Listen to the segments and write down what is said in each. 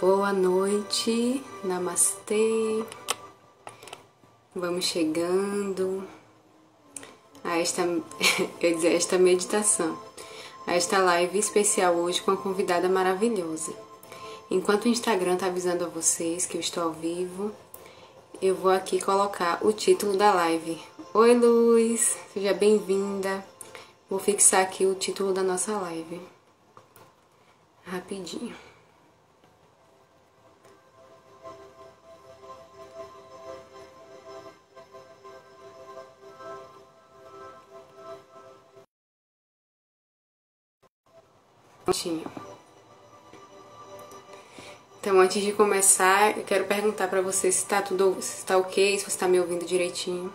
Boa noite, namastê. Vamos chegando a esta, eu dizer, esta meditação, a esta live especial hoje com uma convidada maravilhosa. Enquanto o Instagram está avisando a vocês que eu estou ao vivo, eu vou aqui colocar o título da live. Oi, Luz, seja bem-vinda. Vou fixar aqui o título da nossa live. Rapidinho. Então, antes de começar, eu quero perguntar para você se está tudo, se está ok, se você está me ouvindo direitinho.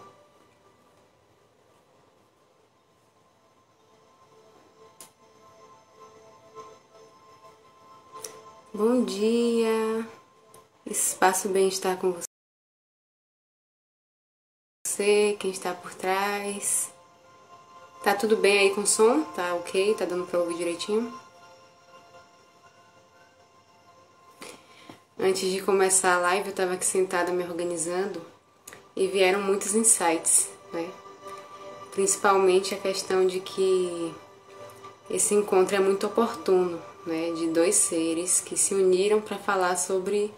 Bom dia. Espaço bem-estar com você, quem está por trás. Tá tudo bem aí com o som? Tá ok? Tá dando para ouvir direitinho? Antes de começar a live, eu estava aqui sentada me organizando e vieram muitos insights, né? Principalmente a questão de que esse encontro é muito oportuno, né? De dois seres que se uniram para falar sobre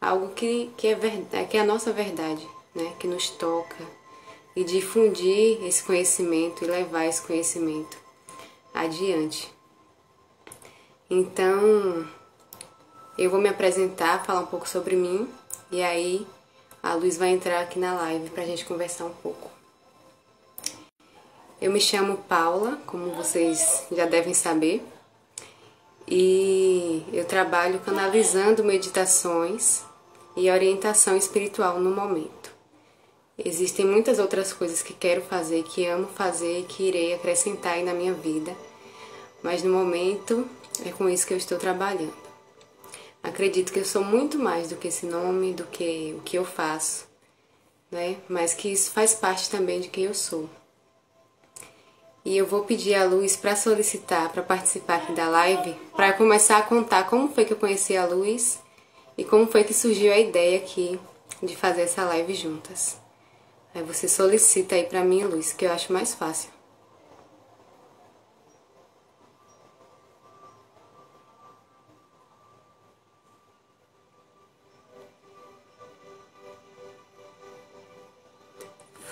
algo que, que, é verdade, que é a nossa verdade, né? Que nos toca e difundir esse conhecimento e levar esse conhecimento adiante. Então, eu vou me apresentar, falar um pouco sobre mim e aí a Luz vai entrar aqui na live para a gente conversar um pouco. Eu me chamo Paula, como vocês já devem saber, e eu trabalho canalizando meditações e orientação espiritual no momento. Existem muitas outras coisas que quero fazer, que amo fazer e que irei acrescentar aí na minha vida, mas no momento é com isso que eu estou trabalhando. Acredito que eu sou muito mais do que esse nome, do que o que eu faço, né? Mas que isso faz parte também de quem eu sou. E eu vou pedir a Luz para solicitar para participar aqui da live, para começar a contar como foi que eu conheci a Luz e como foi que surgiu a ideia aqui de fazer essa live juntas. Aí você solicita aí para mim, Luz, que eu acho mais fácil.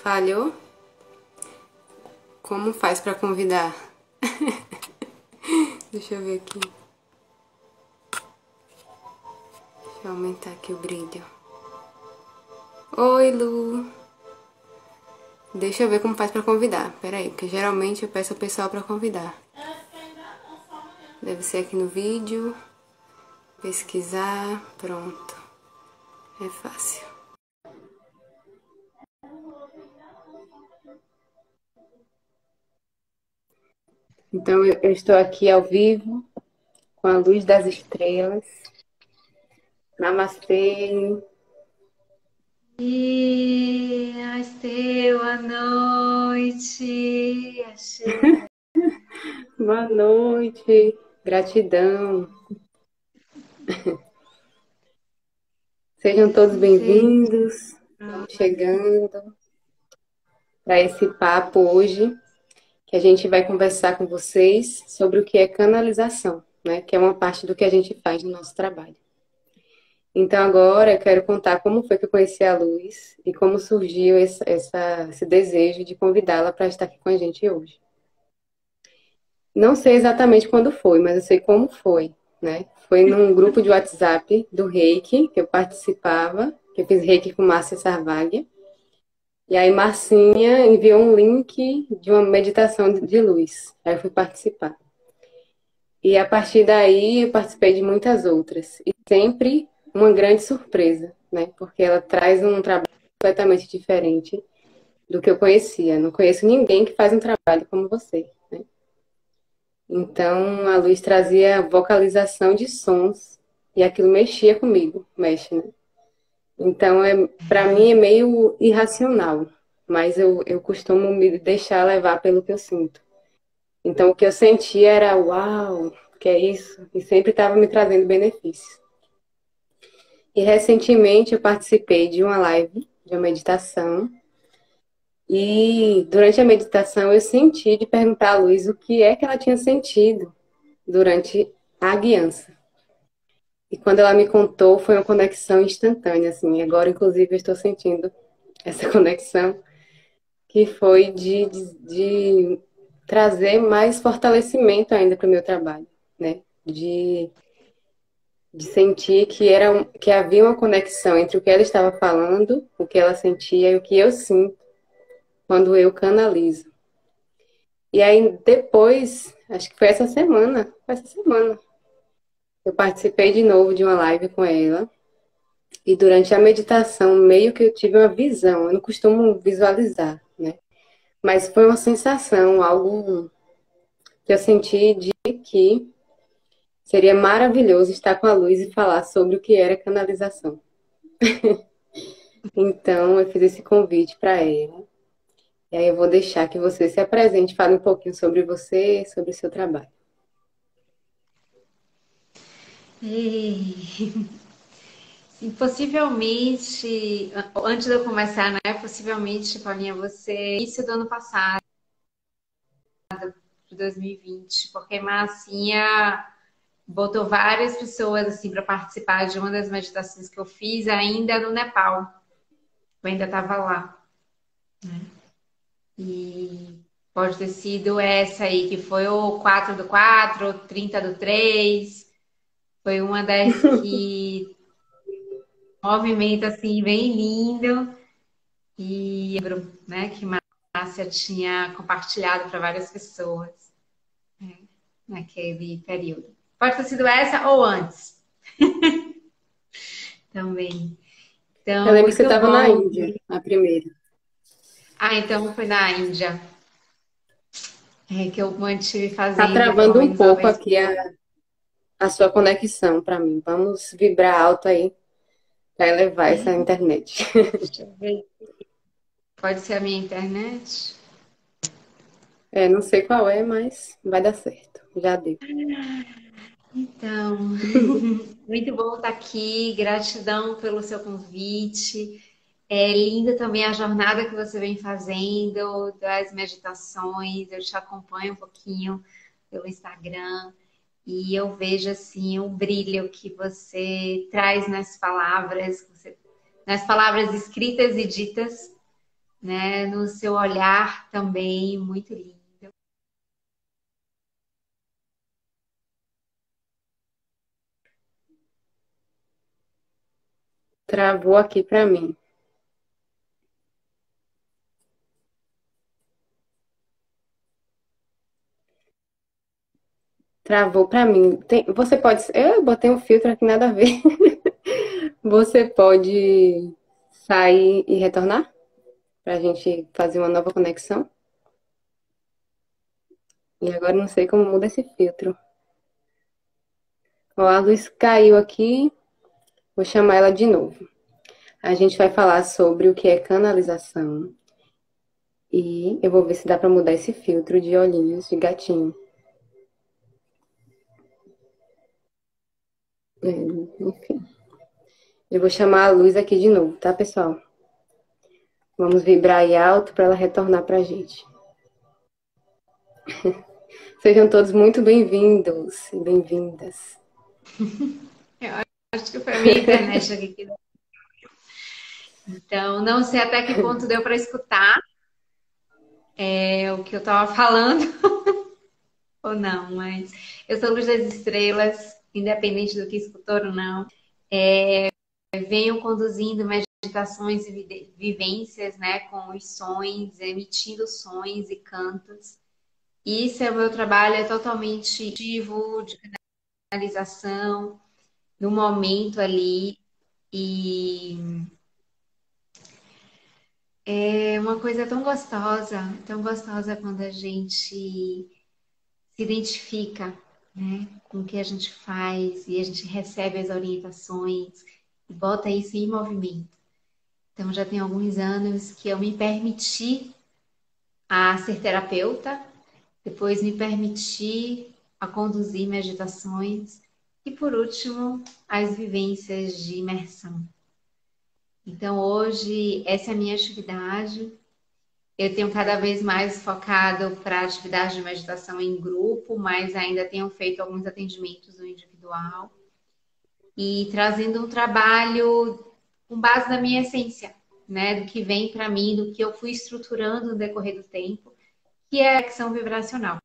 Falhou? Como faz para convidar? Deixa eu ver aqui. Deixa eu aumentar aqui o brilho. Oi, Lu. Deixa eu ver como faz para convidar. Pera aí, porque geralmente eu peço ao pessoal para convidar. Deve ser aqui no vídeo. Pesquisar. Pronto. É fácil. Então eu estou aqui ao vivo com a luz das estrelas. Namastê. Namastê, boa noite. boa noite, gratidão. Sejam todos bem-vindos, chegando para esse papo hoje que a gente vai conversar com vocês sobre o que é canalização, né? Que é uma parte do que a gente faz no nosso trabalho. Então agora eu quero contar como foi que eu conheci a Luz e como surgiu esse, essa, esse desejo de convidá-la para estar aqui com a gente hoje. Não sei exatamente quando foi, mas eu sei como foi, né? Foi num grupo de WhatsApp do Reiki que eu participava, que eu fiz Reiki com Márcia Sarvaglia. E aí Marcinha enviou um link de uma meditação de luz. Aí eu fui participar. E a partir daí eu participei de muitas outras. E sempre uma grande surpresa, né? Porque ela traz um trabalho completamente diferente do que eu conhecia. Não conheço ninguém que faz um trabalho como você, né? Então a luz trazia vocalização de sons e aquilo mexia comigo, mexe, né? Então, é, para mim é meio irracional, mas eu, eu costumo me deixar levar pelo que eu sinto. Então, o que eu sentia era, uau, que é isso? E sempre estava me trazendo benefícios. E recentemente eu participei de uma live, de uma meditação. E durante a meditação eu senti de perguntar à Luz o que é que ela tinha sentido durante a guiança. E quando ela me contou, foi uma conexão instantânea, assim. Agora, inclusive, eu estou sentindo essa conexão, que foi de, de, de trazer mais fortalecimento ainda para o meu trabalho, né? De, de sentir que, era, que havia uma conexão entre o que ela estava falando, o que ela sentia e o que eu sinto quando eu canalizo. E aí, depois, acho que foi essa semana, foi essa semana, eu participei de novo de uma live com ela. E durante a meditação, meio que eu tive uma visão. Eu não costumo visualizar, né? Mas foi uma sensação, algo que eu senti de que seria maravilhoso estar com a luz e falar sobre o que era canalização. então, eu fiz esse convite para ela. E aí eu vou deixar que você se apresente, fale um pouquinho sobre você, sobre o seu trabalho. E... Sim, possivelmente, antes de eu começar, né? Possivelmente, Paulinha, você início do ano passado, de 2020, porque Marcinha botou várias pessoas assim para participar de uma das meditações que eu fiz ainda no Nepal. Eu ainda estava lá. Né? E pode ter sido essa aí, que foi o 4 do 4, 30 do 3, foi uma das que movimento assim bem lindo e né, que Márcia tinha compartilhado para várias pessoas né, naquele período. Pode ter sido essa ou antes. Também. Então, Eu lembro que você estava na Índia, a primeira. Ah, então foi na Índia. É que eu mantive fazendo. Tá travando um pouco aqui a, a sua conexão para mim. Vamos vibrar alto aí para elevar essa internet. Deixa eu ver. Pode ser a minha internet? É, não sei qual é, mas vai dar certo. Já deu. Então, muito bom estar aqui. Gratidão pelo seu convite. É linda também a jornada que você vem fazendo das meditações. Eu te acompanho um pouquinho pelo Instagram. E eu vejo assim o brilho que você traz nas palavras, nas palavras escritas e ditas, né, no seu olhar também muito lindo. Travou aqui para mim. Travou para mim. Tem, você pode. Eu botei um filtro aqui, nada a ver. você pode sair e retornar? Para a gente fazer uma nova conexão? E agora não sei como muda esse filtro. Ó, a luz caiu aqui. Vou chamar ela de novo. A gente vai falar sobre o que é canalização. E eu vou ver se dá para mudar esse filtro de olhinhos de gatinho. Enfim. Eu vou chamar a luz aqui de novo, tá, pessoal? Vamos vibrar aí alto para ela retornar para a gente. Sejam todos muito bem-vindos e bem-vindas. Eu acho que foi a minha internet aqui. Então, não sei até que ponto deu para escutar é, o que eu estava falando ou não, mas eu sou Luz das Estrelas, independente do que escutou ou não. É, venho conduzindo meditações e vivências né, com os sons, emitindo sons e cantos. Isso é o meu trabalho, é totalmente ativo, de canalização, no momento ali. E é uma coisa tão gostosa, tão gostosa quando a gente se identifica né, com o que a gente faz e a gente recebe as orientações e bota isso em movimento. Então já tem alguns anos que eu me permiti a ser terapeuta, depois me permiti a conduzir meditações E por último, as vivências de imersão. Então, hoje, essa é a minha atividade. Eu tenho cada vez mais focado para atividade de meditação em grupo, mas ainda tenho feito alguns atendimentos no individual e trazendo um trabalho com base na minha essência, né, do que vem para mim, do que eu fui estruturando no decorrer do tempo, que é a ação vibracional.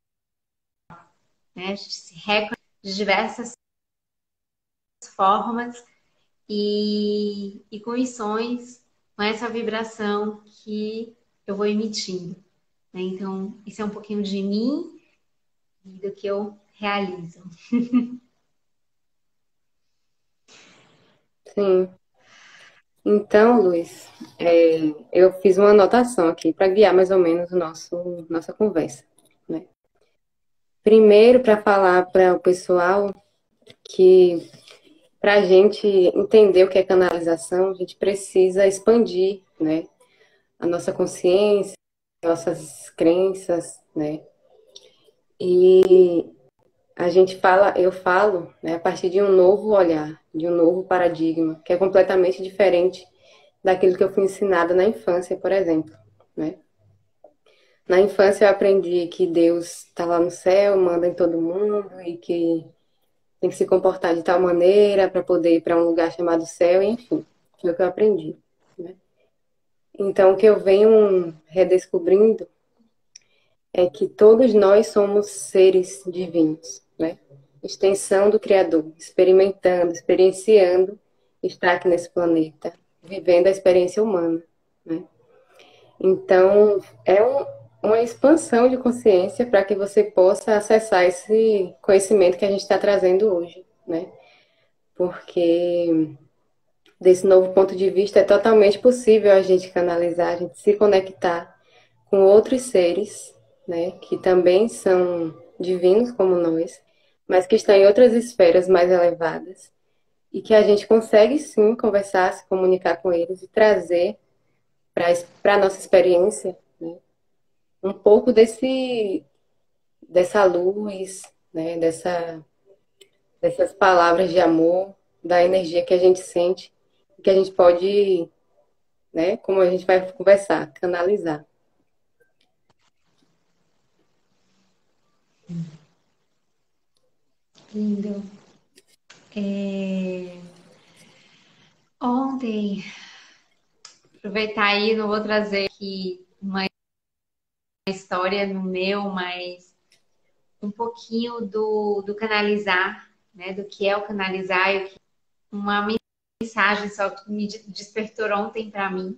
Né? A gente se reconhece de diversas formas e, e com missões, com essa vibração que eu vou emitindo. Né? Então, isso é um pouquinho de mim e do que eu realizo. Sim. Então, Luiz, é, eu fiz uma anotação aqui para guiar mais ou menos o nosso nossa conversa. Né? Primeiro, para falar para o pessoal que para a gente entender o que é canalização, a gente precisa expandir, né, a nossa consciência, nossas crenças, né, e a gente fala, eu falo, né, a partir de um novo olhar, de um novo paradigma, que é completamente diferente daquilo que eu fui ensinada na infância, por exemplo, né? Na infância eu aprendi que Deus está lá no céu, manda em todo mundo e que tem que se comportar de tal maneira para poder ir para um lugar chamado céu, enfim, foi o que eu aprendi. Então, o que eu venho redescobrindo é que todos nós somos seres divinos, né? Extensão do Criador, experimentando, experienciando estar aqui nesse planeta, vivendo a experiência humana, né? Então, é um, uma expansão de consciência para que você possa acessar esse conhecimento que a gente está trazendo hoje, né? Porque desse novo ponto de vista é totalmente possível a gente canalizar, a gente se conectar com outros seres, né, que também são divinos como nós, mas que estão em outras esferas mais elevadas e que a gente consegue sim conversar, se comunicar com eles e trazer para a nossa experiência um pouco desse dessa luz, né, dessa dessas palavras de amor, da energia que a gente sente, que a gente pode, né, como a gente vai conversar, canalizar. Lindo. É... Ontem, aproveitar aí, não vou trazer aqui uma história no meu, mas um pouquinho do, do canalizar, né? Do que é o canalizar e uma mensagem só que me despertou ontem para mim.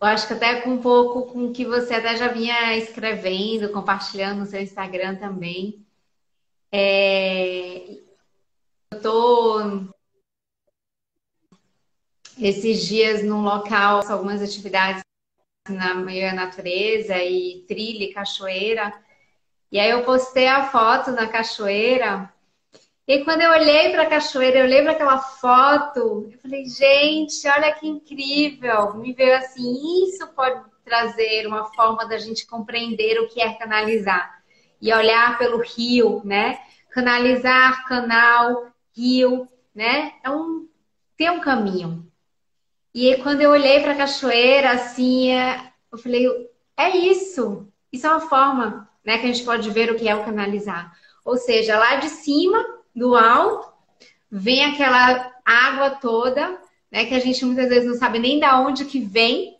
Eu acho que até com um pouco com o que você até já vinha escrevendo, compartilhando no seu Instagram também. É... Eu tô esses dias num local, algumas atividades na meio natureza e trilha cachoeira. E aí eu postei a foto na cachoeira. E quando eu olhei para a cachoeira, eu para aquela foto, eu falei, gente, olha que incrível. Me veio assim, isso pode trazer uma forma da gente compreender o que é canalizar. E olhar pelo rio, né? Canalizar, canal, rio, né? É um, tem um caminho. E quando eu olhei para a cachoeira, assim, é, eu falei, é isso. Isso é uma forma né, que a gente pode ver o que é o canalizar. Ou seja, lá de cima, do alto, vem aquela água toda, né, que a gente muitas vezes não sabe nem da onde que vem.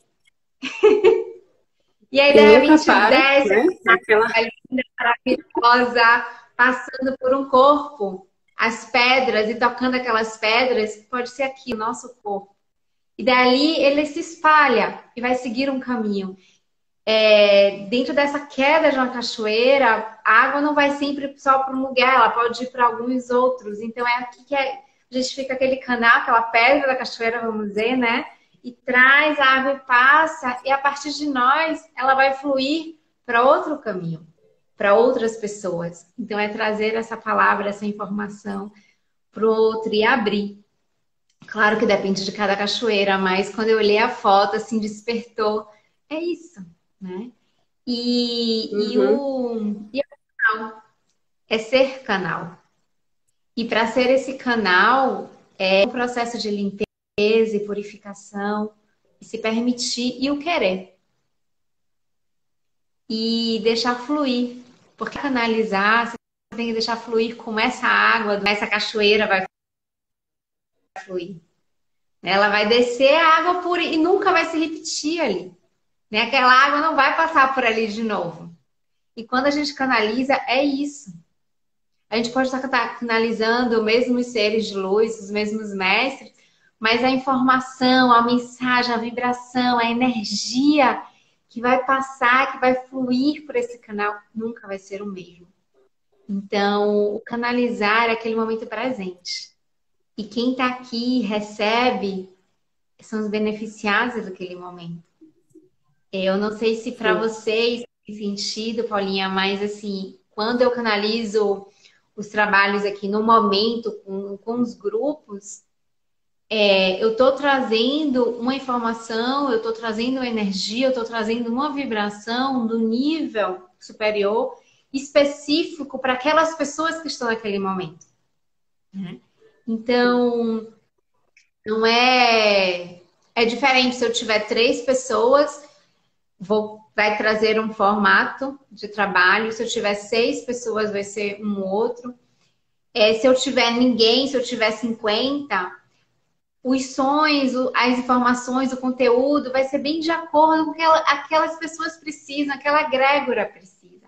e aí, de repente, desce, né? aquela linda, maravilhosa, passando por um corpo, as pedras e tocando aquelas pedras, pode ser aqui, o nosso corpo. E dali ele se espalha e vai seguir um caminho. É, dentro dessa queda de uma cachoeira, a água não vai sempre só para um lugar, ela pode ir para alguns outros. Então é aqui que é, a gente fica aquele canal, aquela pedra da cachoeira, vamos dizer, né? E traz a água e passa, e a partir de nós ela vai fluir para outro caminho, para outras pessoas. Então é trazer essa palavra, essa informação para o outro e abrir. Claro que depende de cada cachoeira, mas quando eu olhei a foto, assim, despertou. É isso, né? E, uhum. e, o, e o canal é ser canal. E para ser esse canal, é um processo de limpeza e purificação, e se permitir e o querer. E deixar fluir. Porque canalizar, você tem que deixar fluir como essa água, essa cachoeira vai fluir. Ela vai descer a água pura e nunca vai se repetir ali. Né? Aquela água não vai passar por ali de novo. E quando a gente canaliza, é isso. A gente pode estar canalizando os mesmos seres de luz, os mesmos mestres, mas a informação, a mensagem, a vibração, a energia que vai passar, que vai fluir por esse canal, nunca vai ser o mesmo. Então, o canalizar é aquele momento presente. E quem está aqui recebe são os beneficiados daquele momento. Eu não sei se para vocês tem sentido, Paulinha, mas assim, quando eu canalizo os trabalhos aqui no momento com, com os grupos, é, eu estou trazendo uma informação, eu estou trazendo energia, eu estou trazendo uma vibração do nível superior específico para aquelas pessoas que estão naquele momento. Né? Então, não é. É diferente se eu tiver três pessoas, vou, vai trazer um formato de trabalho. Se eu tiver seis pessoas, vai ser um outro. É, se eu tiver ninguém, se eu tiver 50, os sonhos, as informações, o conteúdo vai ser bem de acordo com o que aquelas pessoas precisam, aquela egrégora precisa.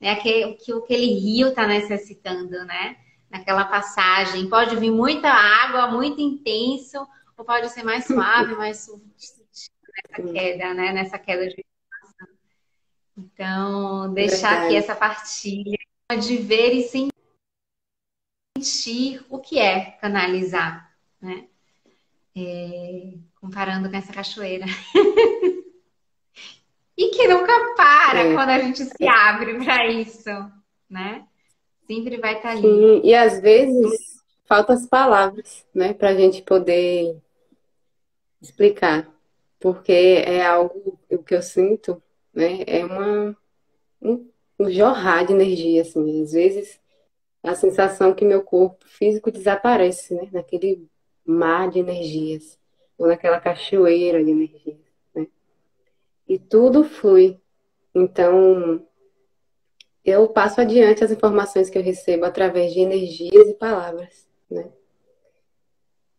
Né? Aquele, que aquele rio está necessitando, né? naquela passagem. Pode vir muita água, muito intenso, ou pode ser mais suave, mais nessa queda, né? Nessa queda de Então, deixar Verdade. aqui essa partilha de ver e sentir o que é canalizar, né? É, comparando com essa cachoeira. e que nunca para é. quando a gente se abre para isso, né? Sempre vai estar tá ali. E às vezes faltam as palavras, né, para a gente poder explicar, porque é algo o que eu sinto, né, é uma um, um jorrar de energia, assim, às vezes a sensação que meu corpo físico desaparece, né, naquele mar de energias ou naquela cachoeira de energias, né, e tudo flui. Então eu passo adiante as informações que eu recebo através de energias e palavras, né?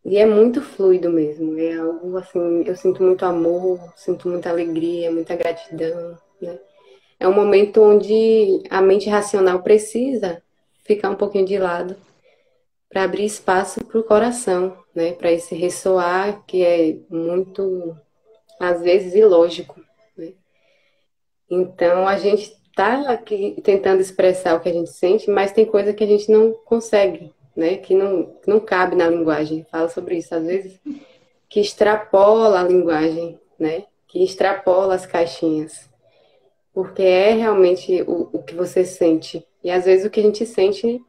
E é muito fluido mesmo, é algo assim, eu sinto muito amor, sinto muita alegria, muita gratidão, né? É um momento onde a mente racional precisa ficar um pouquinho de lado para abrir espaço para o coração, né? Para esse ressoar que é muito, às vezes, ilógico. Né? Então a gente tá aqui tentando expressar o que a gente sente, mas tem coisa que a gente não consegue, né? Que não, que não cabe na linguagem. Fala sobre isso, às vezes, que extrapola a linguagem, né? Que extrapola as caixinhas. Porque é realmente o, o que você sente. E às vezes o que a gente sente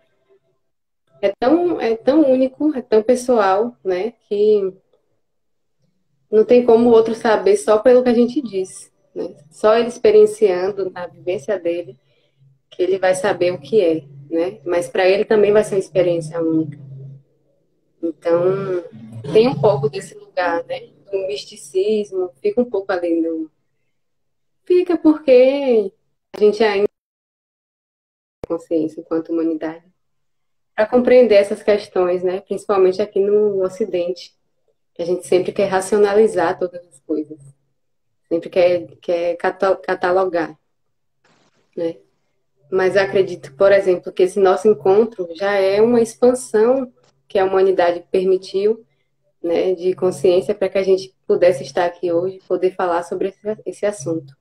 é tão, é tão único, é tão pessoal, né? Que não tem como o outro saber só pelo que a gente diz. Né? Só ele experienciando na vivência dele que ele vai saber o que é, né? Mas para ele também vai ser uma experiência única. Então, tem um pouco desse lugar, né? Do misticismo, fica um pouco além do. Fica porque a gente ainda tem consciência enquanto humanidade para compreender essas questões, né? Principalmente aqui no Ocidente, que a gente sempre quer racionalizar todas as coisas sempre quer, quer catalogar, né? Mas acredito, por exemplo, que esse nosso encontro já é uma expansão que a humanidade permitiu, né, de consciência para que a gente pudesse estar aqui hoje, poder falar sobre esse, assunto.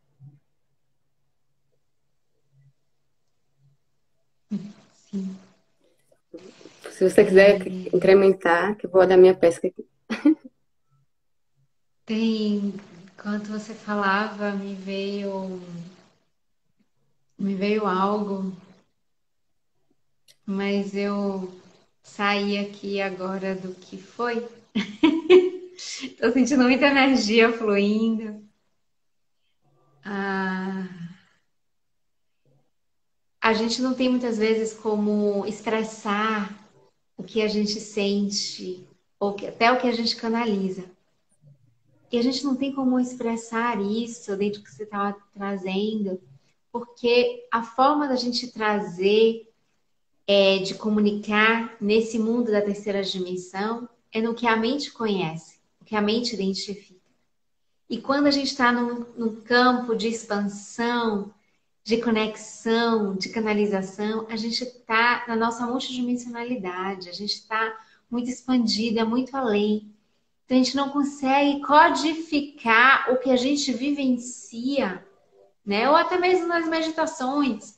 Se você quiser incrementar, que eu vou dar minha pesca aqui. Tem Enquanto você falava, me veio me veio algo, mas eu saí aqui agora do que foi. Estou sentindo muita energia fluindo. Ah, a gente não tem muitas vezes como expressar o que a gente sente, ou até o que a gente canaliza. E a gente não tem como expressar isso dentro do que você estava trazendo, porque a forma da gente trazer, é, de comunicar nesse mundo da terceira dimensão, é no que a mente conhece, o que a mente identifica. E quando a gente está num, num campo de expansão, de conexão, de canalização, a gente está na nossa multidimensionalidade, a gente está muito expandida, muito além. Então, a gente não consegue codificar o que a gente vivencia, né? Ou até mesmo nas meditações,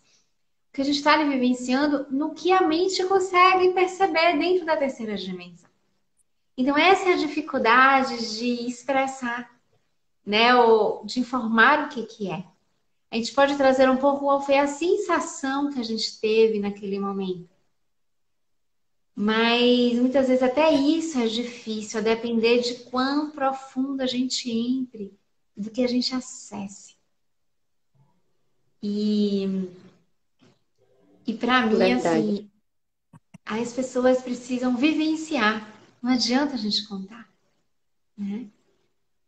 que a gente está vivenciando no que a mente consegue perceber dentro da terceira dimensão. Então, essa é a dificuldade de expressar, né? Ou de informar o que, que é. A gente pode trazer um pouco qual foi a sensação que a gente teve naquele momento. Mas muitas vezes até isso é difícil, a depender de quão profundo a gente entre, do que a gente acesse. E, e para mim, Verdade. assim, as pessoas precisam vivenciar. Não adianta a gente contar, né?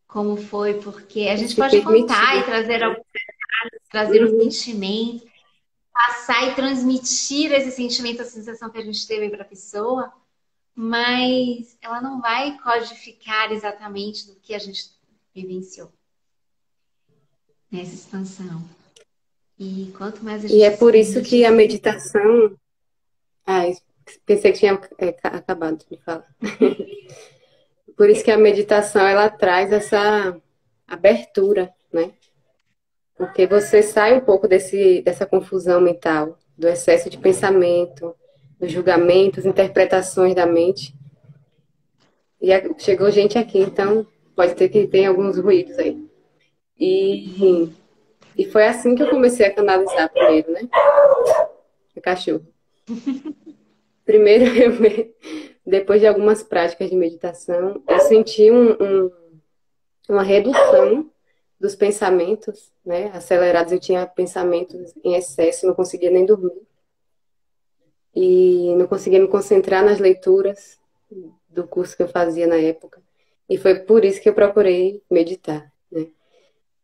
Como foi, porque a gente pode contar e trazer alguns trazer uhum. um sentimento, passar e transmitir esse sentimento, a sensação que a gente teve para a pessoa, mas ela não vai codificar exatamente do que a gente vivenciou nessa expansão. E quanto mais a gente. E é por isso que a meditação. Ah, pensei que tinha é, acabado de falar. por isso que a meditação ela traz essa abertura, né? Porque você sai um pouco desse, dessa confusão mental, do excesso de pensamento, dos julgamentos, interpretações da mente. E chegou gente aqui, então pode ter que tem alguns ruídos aí. E, e foi assim que eu comecei a canalizar primeiro, né? O cachorro. Primeiro, eu, depois de algumas práticas de meditação, eu senti um, um, uma redução dos pensamentos, né, acelerados. Eu tinha pensamentos em excesso, não conseguia nem dormir. E não conseguia me concentrar nas leituras do curso que eu fazia na época. E foi por isso que eu procurei meditar, né?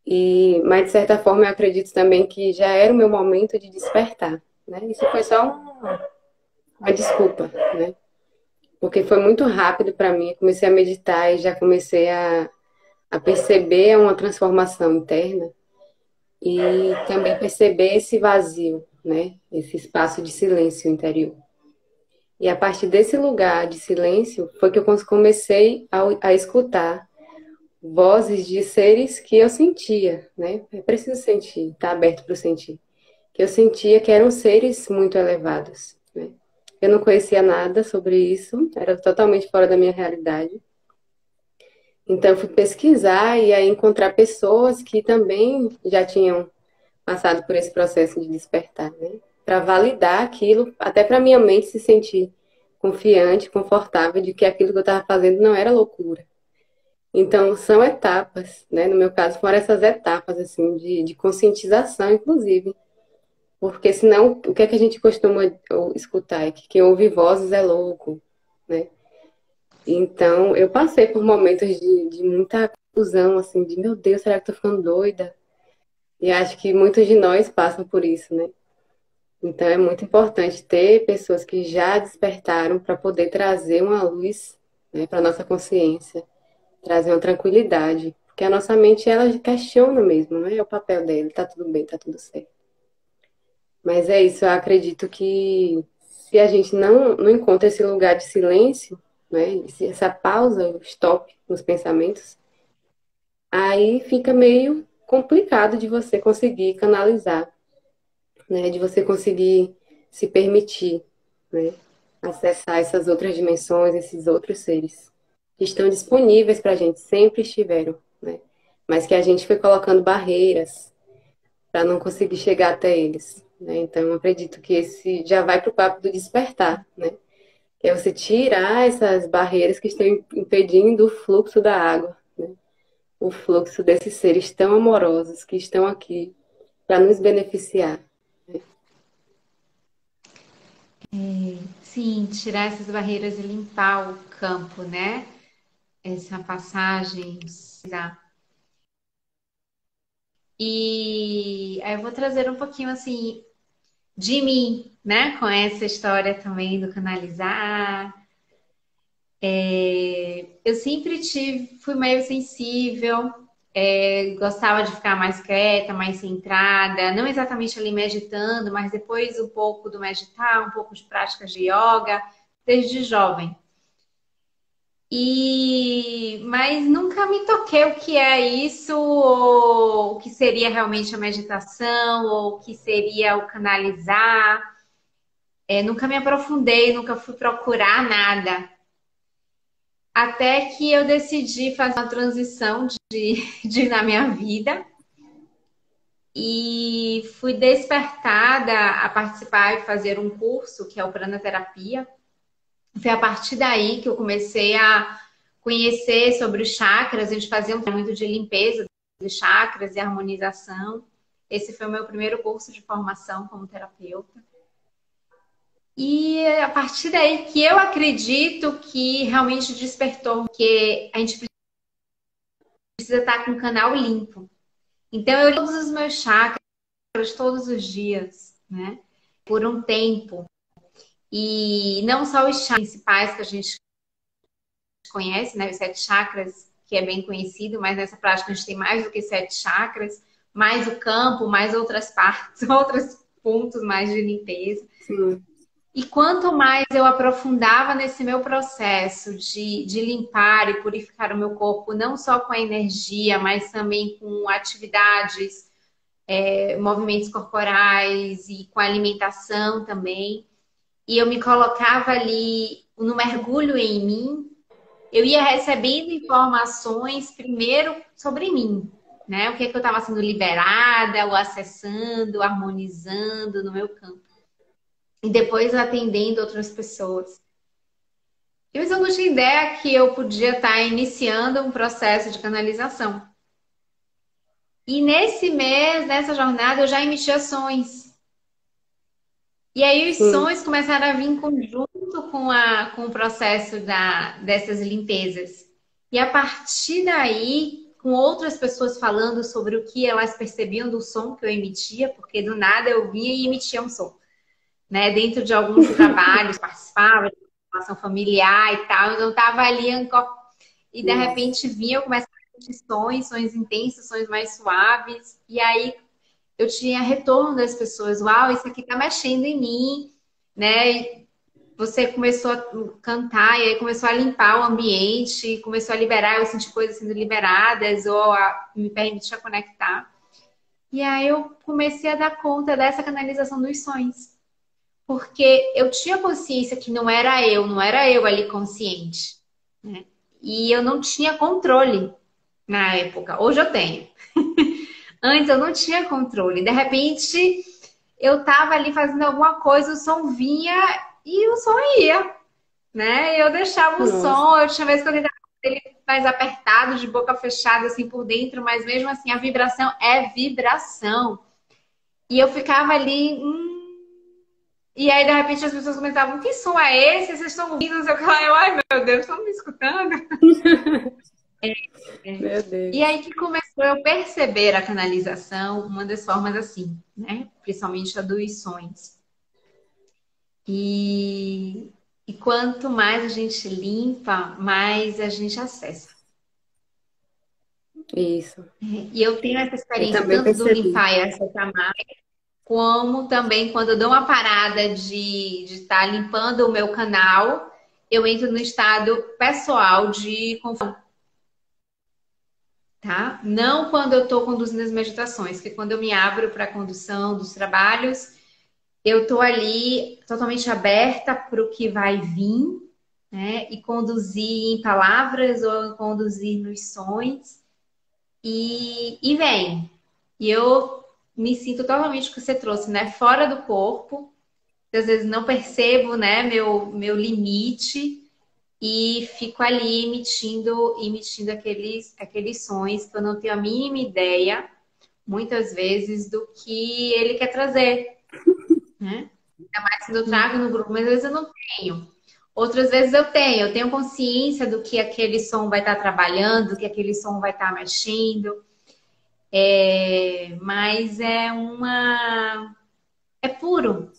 E, mas de certa forma eu acredito também que já era o meu momento de despertar, né? Isso foi só uma, desculpa, né? Porque foi muito rápido para mim. Eu comecei a meditar e já comecei a, a perceber uma transformação interna e também perceber esse vazio, né? Esse espaço de silêncio interior. E a partir desse lugar de silêncio foi que eu comecei a, a escutar vozes de seres que eu sentia, né? É preciso sentir, tá aberto para sentir. Que eu sentia que eram seres muito elevados, né? Eu não conhecia nada sobre isso, era totalmente fora da minha realidade. Então, eu fui pesquisar e aí encontrar pessoas que também já tinham passado por esse processo de despertar, né? Para validar aquilo, até para minha mente se sentir confiante, confortável de que aquilo que eu estava fazendo não era loucura. Então, são etapas, né? No meu caso, foram essas etapas, assim, de, de conscientização, inclusive. Porque senão, o que é que a gente costuma escutar? É que quem ouve vozes é louco, né? Então, eu passei por momentos de, de muita confusão, assim, de meu Deus, será que eu tô ficando doida? E acho que muitos de nós passam por isso, né? Então, é muito importante ter pessoas que já despertaram para poder trazer uma luz né, para nossa consciência, trazer uma tranquilidade. Porque a nossa mente, ela questiona mesmo, né? É o papel dele, tá tudo bem, tá tudo certo. Mas é isso, eu acredito que se a gente não, não encontra esse lugar de silêncio, né? Essa pausa, o stop nos pensamentos, aí fica meio complicado de você conseguir canalizar, né? De você conseguir se permitir, né? Acessar essas outras dimensões, esses outros seres que estão disponíveis para a gente, sempre estiveram, né? Mas que a gente foi colocando barreiras para não conseguir chegar até eles. Né? Então, acredito que esse já vai para o papo do despertar, né? é você tirar essas barreiras que estão impedindo o fluxo da água, né? o fluxo desses seres tão amorosos que estão aqui para nos beneficiar. Né? É, Sim, tirar essas barreiras e limpar o campo, né? Essa passagem. E aí eu vou trazer um pouquinho assim de mim, né? Com essa história também do canalizar. É, eu sempre tive, fui meio sensível, é, gostava de ficar mais quieta, mais centrada, não exatamente ali meditando, mas depois um pouco do meditar, um pouco de práticas de yoga, desde jovem. E mas nunca me toquei o que é isso, ou o que seria realmente a meditação, ou o que seria o canalizar. É, nunca me aprofundei, nunca fui procurar nada. Até que eu decidi fazer uma transição de, de na minha vida e fui despertada a participar e fazer um curso que é o Pranaterapia. Foi a partir daí que eu comecei a conhecer sobre os chakras. A gente fazia muito de limpeza dos chakras e harmonização. Esse foi o meu primeiro curso de formação como terapeuta. E a partir daí que eu acredito que realmente despertou, que a gente precisa estar com o canal limpo. Então eu todos os meus chakras todos os dias, né? Por um tempo. E não só os chakras principais que a gente conhece, né? Os sete chakras, que é bem conhecido, mas nessa prática a gente tem mais do que sete chakras, mais o campo, mais outras partes, outros pontos mais de limpeza. Sim. E quanto mais eu aprofundava nesse meu processo de, de limpar e purificar o meu corpo, não só com a energia, mas também com atividades, é, movimentos corporais e com alimentação também, e eu me colocava ali no mergulho em mim, eu ia recebendo informações primeiro sobre mim, né? O que, é que eu estava sendo liberada, ou acessando, harmonizando no meu campo e depois atendendo outras pessoas. Eu não tinha ideia que eu podia estar iniciando um processo de canalização. E nesse mês, nessa jornada, eu já emiti ações. E aí os Sim. sonhos começaram a vir em conjunto com, a, com o processo da, dessas limpezas. E a partir daí, com outras pessoas falando sobre o que elas percebiam do som que eu emitia, porque do nada eu vinha e emitia um som né? Dentro de alguns trabalhos, participava de formação familiar e tal, então estava ali e de repente vinha, eu começava a sentir sonhos, sonhos intensos, sonhos mais suaves, e aí eu tinha retorno das pessoas, uau, isso aqui tá mexendo em mim, né? Você começou a cantar e aí começou a limpar o ambiente, começou a liberar, eu senti coisas sendo liberadas ou a, me permitia conectar. E aí eu comecei a dar conta dessa canalização dos sonhos porque eu tinha consciência que não era eu, não era eu ali consciente. Né? E eu não tinha controle na época. Hoje eu tenho. Antes eu não tinha controle. De repente eu tava ali fazendo alguma coisa, o som vinha e o som ia. Né? Eu deixava o Nossa. som, eu tinha vezes que eu tentava ele mais apertado, de boca fechada, assim por dentro, mas mesmo assim a vibração é vibração. E eu ficava ali, hum, e aí, de repente, as pessoas comentavam: que som é esse? Vocês estão ouvindo? Eu ai meu Deus, estão me escutando? é, é. E aí que começou eu perceber a canalização, uma das formas assim, né? Principalmente a dos sonhos. E, e quanto mais a gente limpa, mais a gente acessa. Isso. E eu tenho essa experiência tanto percebi. do limpar e acessar mais, como também quando eu dou uma parada de estar tá limpando o meu canal, eu entro no estado pessoal de confusão. Tá? Não quando eu estou conduzindo as meditações, que quando eu me abro para a condução dos trabalhos, eu estou ali totalmente aberta para o que vai vir, né? E conduzir em palavras ou conduzir nos sons. E, e vem. E eu me sinto totalmente o que você trouxe, né? Fora do corpo. Às vezes não percebo, né, meu, meu limite e fico ali emitindo, emitindo aqueles, aqueles sons que eu não tenho a mínima ideia, muitas vezes, do que ele quer trazer. Né? Ainda mais quando eu trago no grupo, mas às vezes eu não tenho. Outras vezes eu tenho, eu tenho consciência do que aquele som vai estar trabalhando, do que aquele som vai estar mexendo. É, mas é uma. É puro.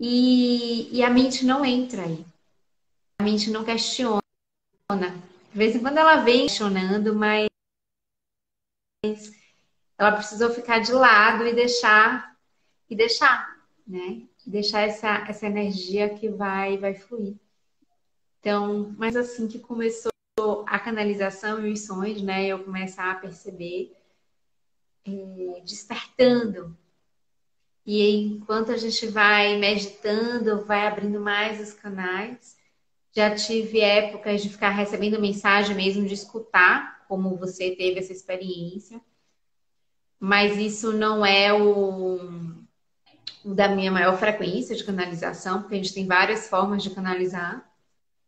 E, e a mente não entra aí. Mente não questiona. De vez em quando ela vem questionando, mas ela precisou ficar de lado e deixar e deixar, né? Deixar essa, essa energia que vai vai fluir. Então, mas assim que começou a canalização e os sonhos, né? Eu começar a perceber é, despertando. E enquanto a gente vai meditando, vai abrindo mais os canais. Já tive épocas de ficar recebendo mensagem mesmo, de escutar, como você teve essa experiência. Mas isso não é o, o da minha maior frequência de canalização, porque a gente tem várias formas de canalizar.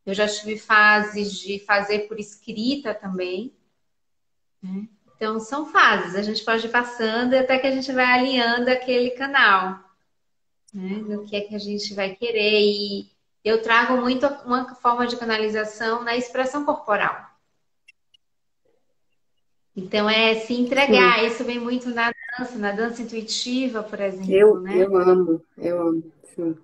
Eu já tive fases de fazer por escrita também. Né? Então, são fases. A gente pode ir passando até que a gente vai alinhando aquele canal. Né? No que é que a gente vai querer. E eu trago muito uma forma de canalização na expressão corporal. Então, é se entregar. Sim. Isso vem muito na dança, na dança intuitiva, por exemplo. Eu, né? eu amo, eu amo. Sim.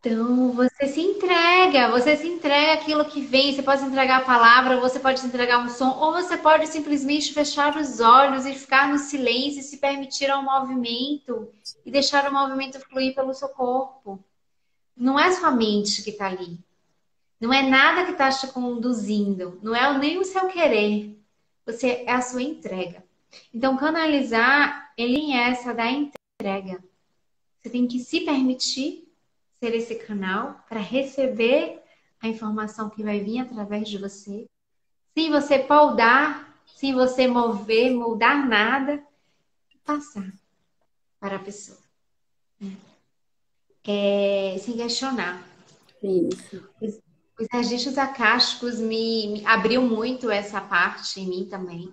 Então, você se entrega, você se entrega aquilo que vem. Você pode entregar a palavra, você pode entregar um som, ou você pode simplesmente fechar os olhos e ficar no silêncio e se permitir ao movimento e deixar o movimento fluir pelo seu corpo. Não é sua mente que está ali. Não é nada que está te conduzindo. Não é nem o seu querer. Você é a sua entrega. Então, canalizar, ele é essa da entrega. Você tem que se permitir ser esse canal para receber a informação que vai vir através de você, sem você poldar, sem você mover, moldar nada, passar para a pessoa. É, sem questionar. Isso. Os, os registros acásticos me, me abriu muito essa parte em mim também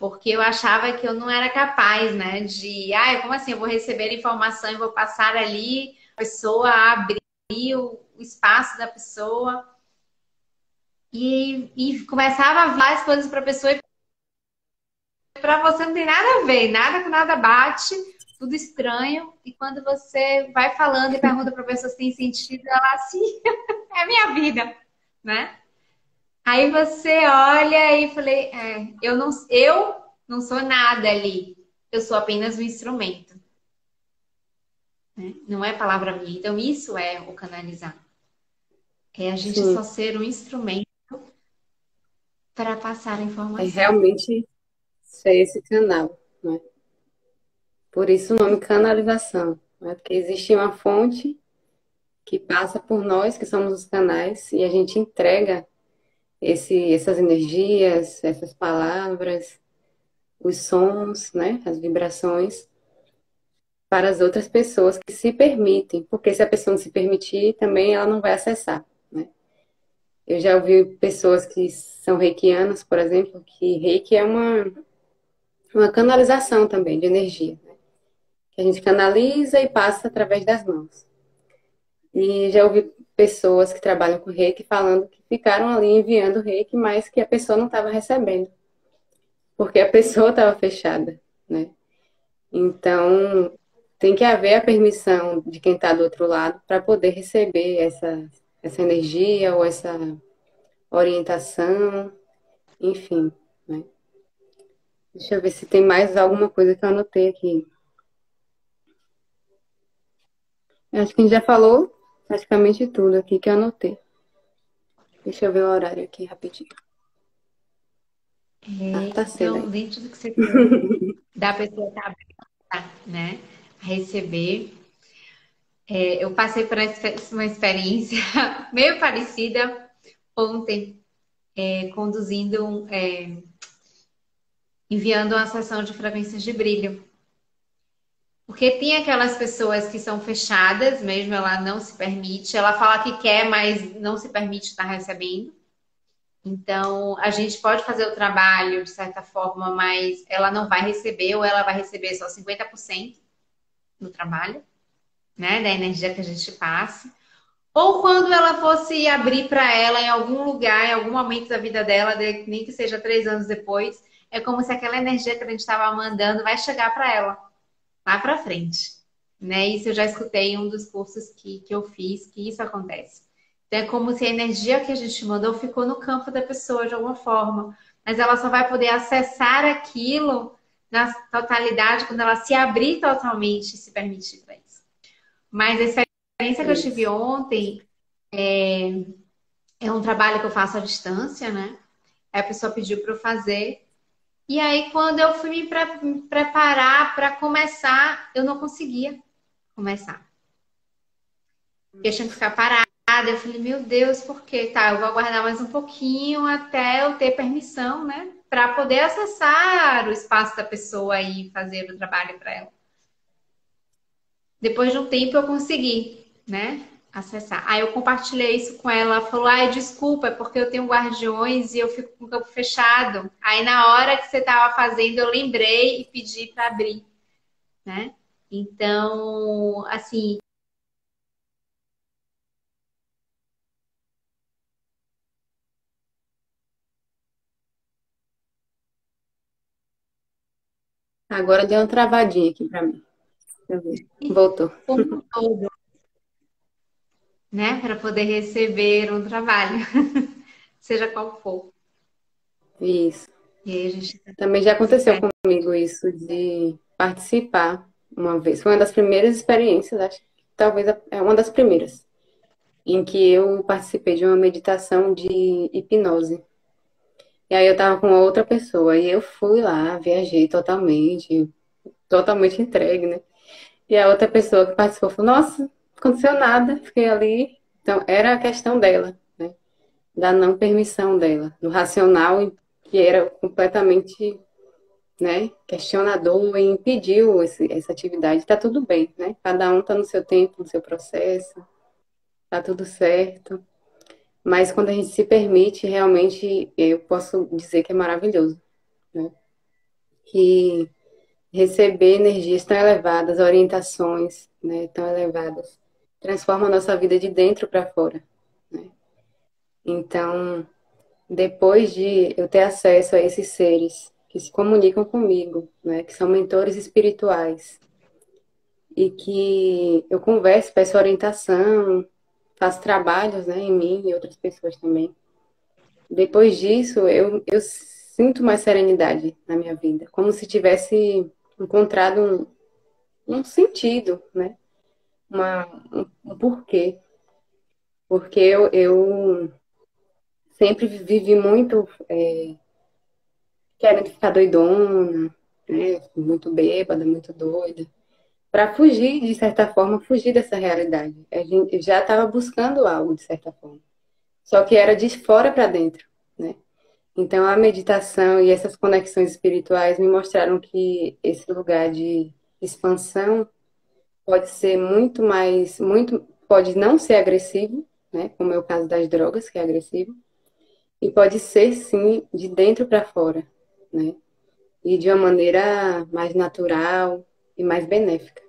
porque eu achava que eu não era capaz, né? De, ah, como assim? Eu vou receber informação e vou passar ali pessoa, abrir o espaço da pessoa. E, e começava a falar as coisas para a pessoa e para você não tem nada a ver, nada com nada bate, tudo estranho. E quando você vai falando e pergunta para a pessoa se tem sentido, ela assim, é minha vida, né? Aí você olha e falei, é, eu não, eu não sou nada ali, eu sou apenas um instrumento. Né? Não é palavra minha. Então, isso é o canalizar. É a gente Sim. só ser um instrumento para passar a informação. É realmente ser esse canal? Por isso o nome canalização, né? porque existe uma fonte que passa por nós, que somos os canais, e a gente entrega esse, essas energias, essas palavras, os sons, né? as vibrações, para as outras pessoas que se permitem, porque se a pessoa não se permitir, também ela não vai acessar. Né? Eu já ouvi pessoas que são reikianas, por exemplo, que reiki é uma, uma canalização também de energia, né? A gente canaliza e passa através das mãos. E já ouvi pessoas que trabalham com reiki falando que ficaram ali enviando reiki, mas que a pessoa não estava recebendo, porque a pessoa estava fechada, né? Então, tem que haver a permissão de quem está do outro lado para poder receber essa, essa energia ou essa orientação, enfim. Né? Deixa eu ver se tem mais alguma coisa que eu anotei aqui. Eu acho que a gente já falou praticamente tudo aqui que eu anotei. Deixa eu ver o horário aqui rapidinho. É, ah, tá então, dentro do que você falou, da pessoa estar tá, né? receber. É, eu passei por uma experiência meio parecida ontem, é, conduzindo, é, enviando uma sessão de frequências de brilho. Porque tem aquelas pessoas que são fechadas, mesmo ela não se permite, ela fala que quer, mas não se permite estar recebendo. Então, a gente pode fazer o trabalho de certa forma, mas ela não vai receber ou ela vai receber só 50% no trabalho. né, da energia que a gente passa. Ou quando ela fosse abrir para ela em algum lugar, em algum momento da vida dela, nem que seja três anos depois, é como se aquela energia que a gente estava mandando vai chegar para ela lá para frente. Né? Isso eu já escutei em um dos cursos que, que eu fiz, que isso acontece. Então, é como se a energia que a gente mandou ficou no campo da pessoa de alguma forma, mas ela só vai poder acessar aquilo na totalidade quando ela se abrir totalmente e se permitir para isso. Mas a experiência que eu tive ontem é, é um trabalho que eu faço à distância, né? Aí a pessoa pediu para eu fazer e aí, quando eu fui me, pre me preparar para começar, eu não conseguia começar. Eu tinha que ficar parada. Eu falei, meu Deus, por quê? Tá, eu vou aguardar mais um pouquinho até eu ter permissão, né? Para poder acessar o espaço da pessoa e fazer o trabalho para ela. Depois de um tempo eu consegui, né? Acessar. Aí eu compartilhei isso com ela, ela falou: "Ai, desculpa, é porque eu tenho guardiões e eu fico com o campo fechado". Aí na hora que você estava fazendo, eu lembrei e pedi para abrir, né? Então, assim, Agora deu uma travadinha aqui para mim. Voltou. Como todo, né? Para poder receber um trabalho, seja qual for. Isso. Gente... Também já aconteceu é. comigo isso de participar uma vez. Foi uma das primeiras experiências, acho que talvez é uma das primeiras, em que eu participei de uma meditação de hipnose. E aí eu tava com outra pessoa e eu fui lá, viajei totalmente, totalmente entregue, né? E a outra pessoa que participou falou: Nossa, aconteceu nada, fiquei ali. Então, era a questão dela, né? Da não permissão dela, do racional que era completamente né, questionador e impediu esse, essa atividade. Está tudo bem, né? Cada um está no seu tempo, no seu processo, está tudo certo. Mas quando a gente se permite, realmente, eu posso dizer que é maravilhoso, né? Que receber energias tão elevadas, orientações, né, tão elevadas, transforma a nossa vida de dentro para fora. Né? Então, depois de eu ter acesso a esses seres que se comunicam comigo, né, que são mentores espirituais, e que eu converso, peço orientação, faço trabalhos né, em mim e outras pessoas também. Depois disso, eu, eu sinto mais serenidade na minha vida, como se tivesse encontrado um, um sentido, né? Uma, um, um porquê. Porque eu, eu sempre vivi muito é, querendo ficar doidona, né? muito bêbada, muito doida, para fugir, de certa forma, fugir dessa realidade. A gente já estava buscando algo, de certa forma. Só que era de fora para dentro, né? Então a meditação e essas conexões espirituais me mostraram que esse lugar de expansão pode ser muito mais, muito, pode não ser agressivo, né, como é o caso das drogas, que é agressivo, e pode ser sim de dentro para fora, né, e de uma maneira mais natural e mais benéfica.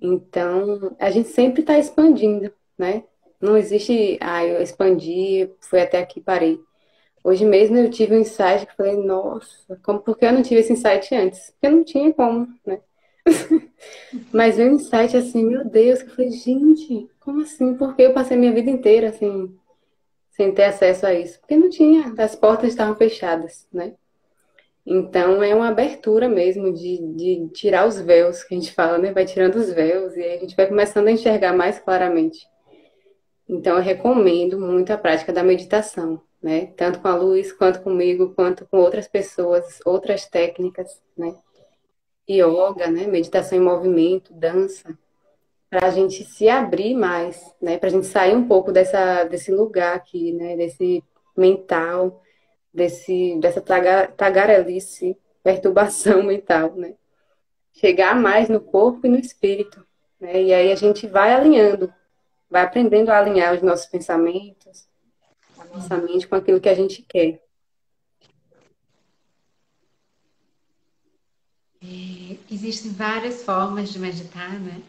Então, a gente sempre está expandindo, né? Não existe, ah, eu expandi, fui até aqui, parei. Hoje mesmo eu tive um insight que falei, nossa, como, por que eu não tive esse insight antes? Porque não tinha como, né? Mas veio um insight assim, meu Deus, que eu falei, gente, como assim? Porque eu passei minha vida inteira assim, sem ter acesso a isso. Porque não tinha, as portas estavam fechadas, né? Então é uma abertura mesmo de, de tirar os véus, que a gente fala, né? Vai tirando os véus e a gente vai começando a enxergar mais claramente. Então eu recomendo muito a prática da meditação, né? Tanto com a luz, quanto comigo, quanto com outras pessoas, outras técnicas, né? Yoga, né, meditação em movimento, dança, para a gente se abrir mais, né, para a gente sair um pouco dessa, desse lugar aqui, né, desse mental, desse, dessa tagarelice, perturbação mental, né, chegar mais no corpo e no espírito, né, e aí a gente vai alinhando, vai aprendendo a alinhar os nossos pensamentos, a nossa mente com aquilo que a gente quer. Existem várias formas de meditar, né?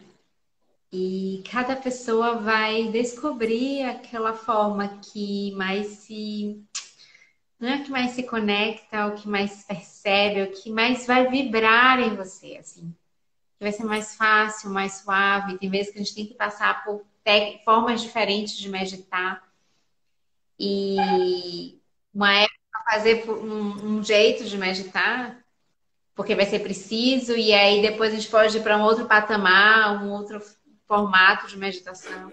E cada pessoa vai descobrir aquela forma que mais se. Não é que mais se conecta, o que mais percebe, o que mais vai vibrar em você, assim. Vai ser mais fácil, mais suave. Tem vezes que a gente tem que passar por formas diferentes de meditar. E uma época fazer um, um jeito de meditar, porque vai ser preciso, e aí depois a gente pode ir para um outro patamar, um outro formato de meditação.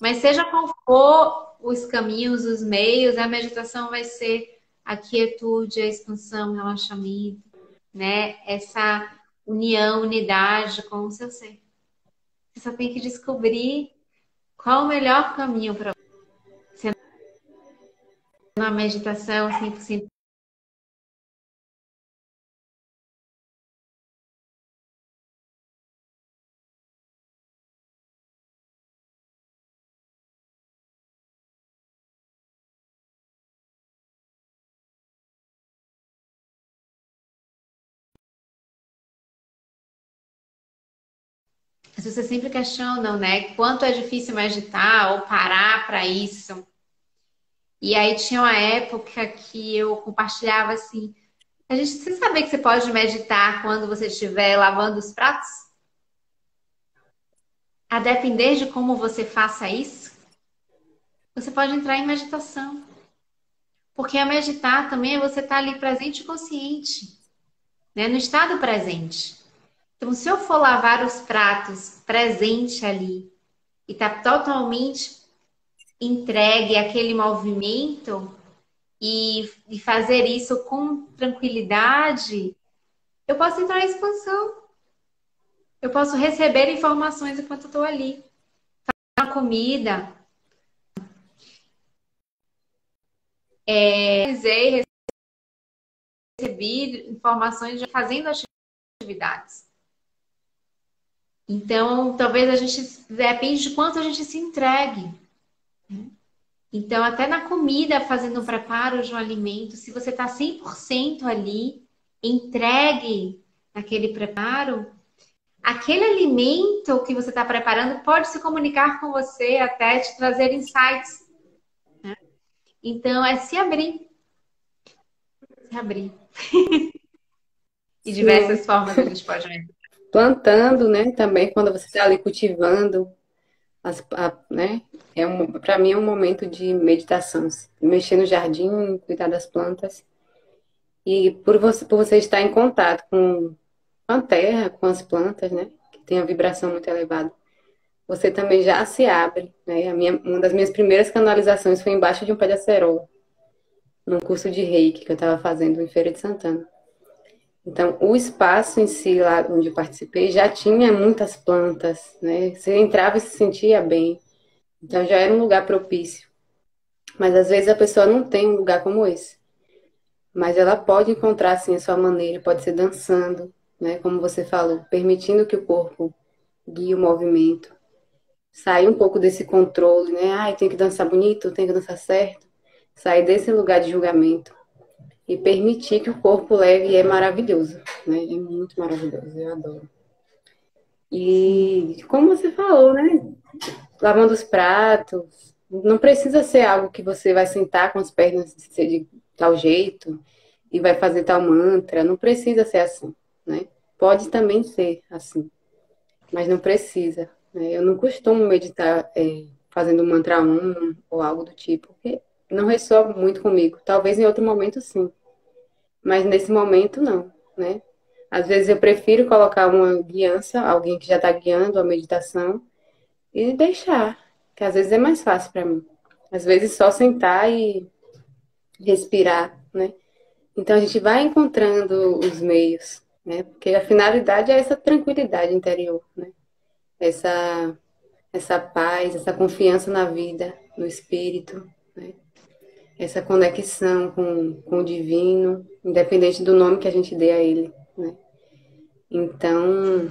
Mas seja qual for os caminhos, os meios, a meditação vai ser a quietude, a expansão, o relaxamento, né? Essa união, unidade com o seu ser. Você só tem que descobrir qual o melhor caminho para você. Uma meditação 100% As pessoas sempre questionam, né? Quanto é difícil meditar ou parar para isso. E aí tinha uma época que eu compartilhava assim. A gente você sabe que você pode meditar quando você estiver lavando os pratos? A depender de como você faça isso, você pode entrar em meditação. Porque a meditar também é você estar ali presente e consciente, né? no estado presente. Então, se eu for lavar os pratos presente ali e tá totalmente entregue àquele movimento e, e fazer isso com tranquilidade, eu posso entrar em expansão. Eu posso receber informações enquanto estou ali. Fazer comida. É, recebi informações fazendo atividades. Então, talvez a gente depende de quanto a gente se entregue. Então, até na comida, fazendo o preparo de um alimento, se você está 100% ali, entregue naquele preparo, aquele alimento que você está preparando pode se comunicar com você, até te trazer insights. Né? Então, é se abrir. Se abrir. e diversas formas a gente pode plantando, né? Também quando você está ali cultivando, as, a, né? É um, para mim é um momento de meditação, mexer no jardim, cuidar das plantas e por você, por você estar em contato com a terra, com as plantas, né? Que tem a vibração muito elevada, você também já se abre, né? A minha, uma das minhas primeiras canalizações foi embaixo de um pé de acerola, num curso de reiki que eu estava fazendo em Feira de Santana. Então, o espaço em si, lá onde eu participei, já tinha muitas plantas, né? Você entrava e se sentia bem. Então, já era um lugar propício. Mas, às vezes, a pessoa não tem um lugar como esse. Mas ela pode encontrar, assim, a sua maneira. Pode ser dançando, né? Como você falou, permitindo que o corpo guie o movimento. Sair um pouco desse controle, né? Ai, tem que dançar bonito, tem que dançar certo. Sair desse lugar de julgamento e permitir que o corpo leve é maravilhoso, né? É muito maravilhoso, eu adoro. E como você falou, né? Lavando os pratos, não precisa ser algo que você vai sentar com as pernas de tal jeito e vai fazer tal mantra, não precisa ser assim, né? Pode também ser assim, mas não precisa. Né? Eu não costumo meditar é, fazendo mantra um ou algo do tipo, porque não ressoa muito comigo. Talvez em outro momento sim. Mas nesse momento não, né? Às vezes eu prefiro colocar uma guiança, alguém que já está guiando a meditação e deixar, que às vezes é mais fácil para mim. Às vezes só sentar e respirar, né? Então a gente vai encontrando os meios, né? Porque a finalidade é essa tranquilidade interior, né? Essa essa paz, essa confiança na vida, no espírito? Essa conexão com, com o divino, independente do nome que a gente dê a ele, né? Então,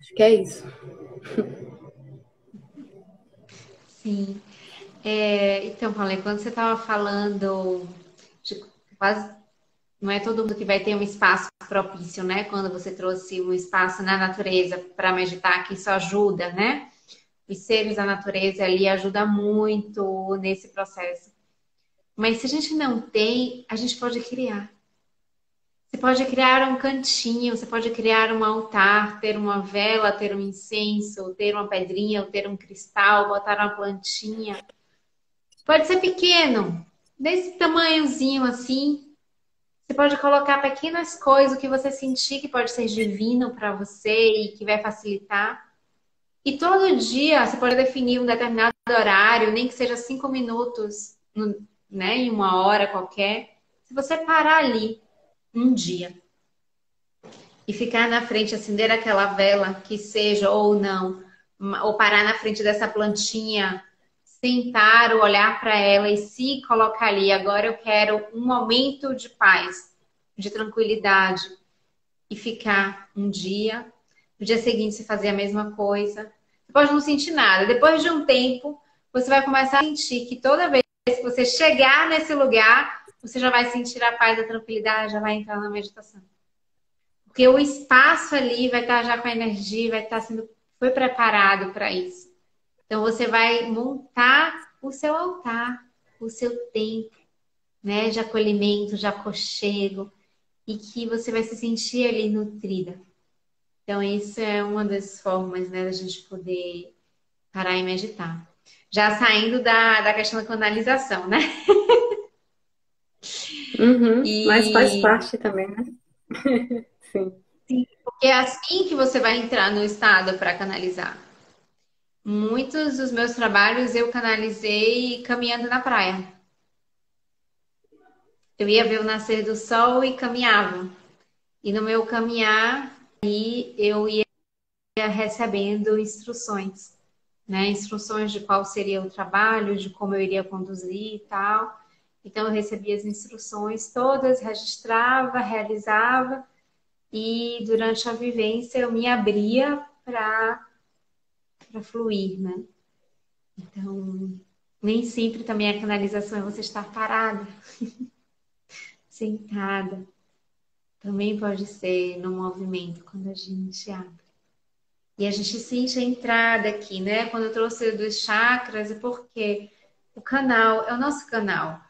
acho que é isso. Sim. É, então, falei, quando você estava falando de quase não é todo mundo que vai ter um espaço propício, né? Quando você trouxe um espaço na natureza para meditar, que isso ajuda, né? Os seres da natureza ali ajuda muito nesse processo. Mas se a gente não tem, a gente pode criar. Você pode criar um cantinho, você pode criar um altar, ter uma vela, ter um incenso, ter uma pedrinha, ter um cristal, botar uma plantinha. Pode ser pequeno, desse tamanhozinho assim. Você pode colocar pequenas coisas, que você sentir que pode ser divino para você e que vai facilitar. E todo dia você pode definir um determinado horário, nem que seja cinco minutos, né, em uma hora qualquer. Se você parar ali um dia. E ficar na frente, acender aquela vela, que seja ou não, ou parar na frente dessa plantinha, sentar, olhar para ela e se colocar ali. Agora eu quero um momento de paz, de tranquilidade. E ficar um dia, no dia seguinte você fazer a mesma coisa. Você pode não sentir nada. Depois de um tempo, você vai começar a sentir que toda vez que você chegar nesse lugar, você já vai sentir a paz, a tranquilidade, já vai entrar na meditação. Porque o espaço ali vai estar já com a energia, vai estar sendo foi preparado para isso. Então você vai montar o seu altar, o seu tempo, né, de acolhimento, de aconchego e que você vai se sentir ali nutrida. Então isso é uma das formas, né, da gente poder parar e meditar. Já saindo da, da questão da canalização, né? Uhum, e... Mas faz parte também, né? Sim. Sim, porque é assim que você vai entrar no estado para canalizar. Muitos dos meus trabalhos eu canalizei caminhando na praia. Eu ia ver o nascer do sol e caminhava. E no meu caminhar, aí eu ia recebendo instruções, né? Instruções de qual seria o trabalho, de como eu iria conduzir e tal. Então, eu recebia as instruções todas, registrava, realizava, e durante a vivência eu me abria para fluir, né? Então, nem sempre também a canalização é você estar parada, sentada. Também pode ser no movimento, quando a gente abre. E a gente sente a entrada aqui, né? Quando eu trouxe dos chakras, é porque o canal é o nosso canal.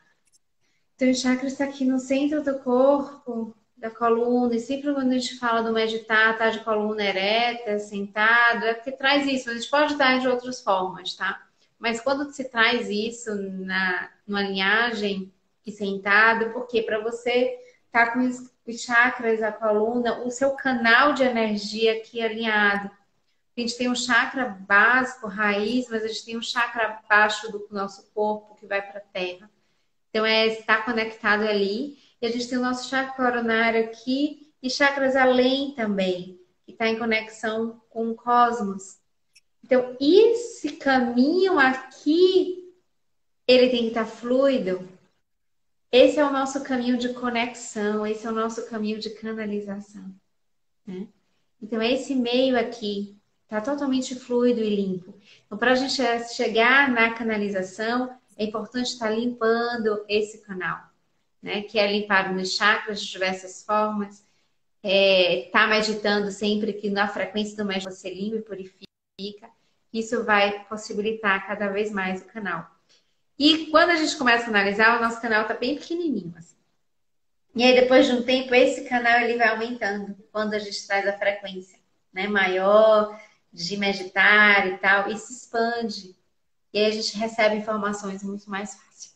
Então, o chakra está aqui no centro do corpo, da coluna, e sempre quando a gente fala do meditar, tá de coluna ereta, sentado, é porque traz isso. A gente pode dar de outras formas, tá? Mas quando se traz isso na, numa linhagem e sentado, porque para você estar tá com os chakras, a coluna, o seu canal de energia aqui alinhado. A gente tem um chakra básico, raiz, mas a gente tem um chakra abaixo do nosso corpo que vai para a terra. Então, é estar conectado ali. E a gente tem o nosso chakra coronário aqui e chakras além também, que está em conexão com o cosmos. Então, esse caminho aqui, ele tem que estar tá fluido. Esse é o nosso caminho de conexão, esse é o nosso caminho de canalização. Né? Então, esse meio aqui está totalmente fluido e limpo. Então, para a gente chegar na canalização, é importante estar limpando esse canal, né? Que é limpar nos chakras de diversas formas. É, tá meditando sempre que na frequência do médico você limpa e purifica. Isso vai possibilitar cada vez mais o canal. E quando a gente começa a analisar, o nosso canal tá bem pequenininho, assim. E aí, depois de um tempo, esse canal ele vai aumentando quando a gente traz a frequência né, maior de meditar e tal, e se expande. E aí a gente recebe informações muito mais fácil.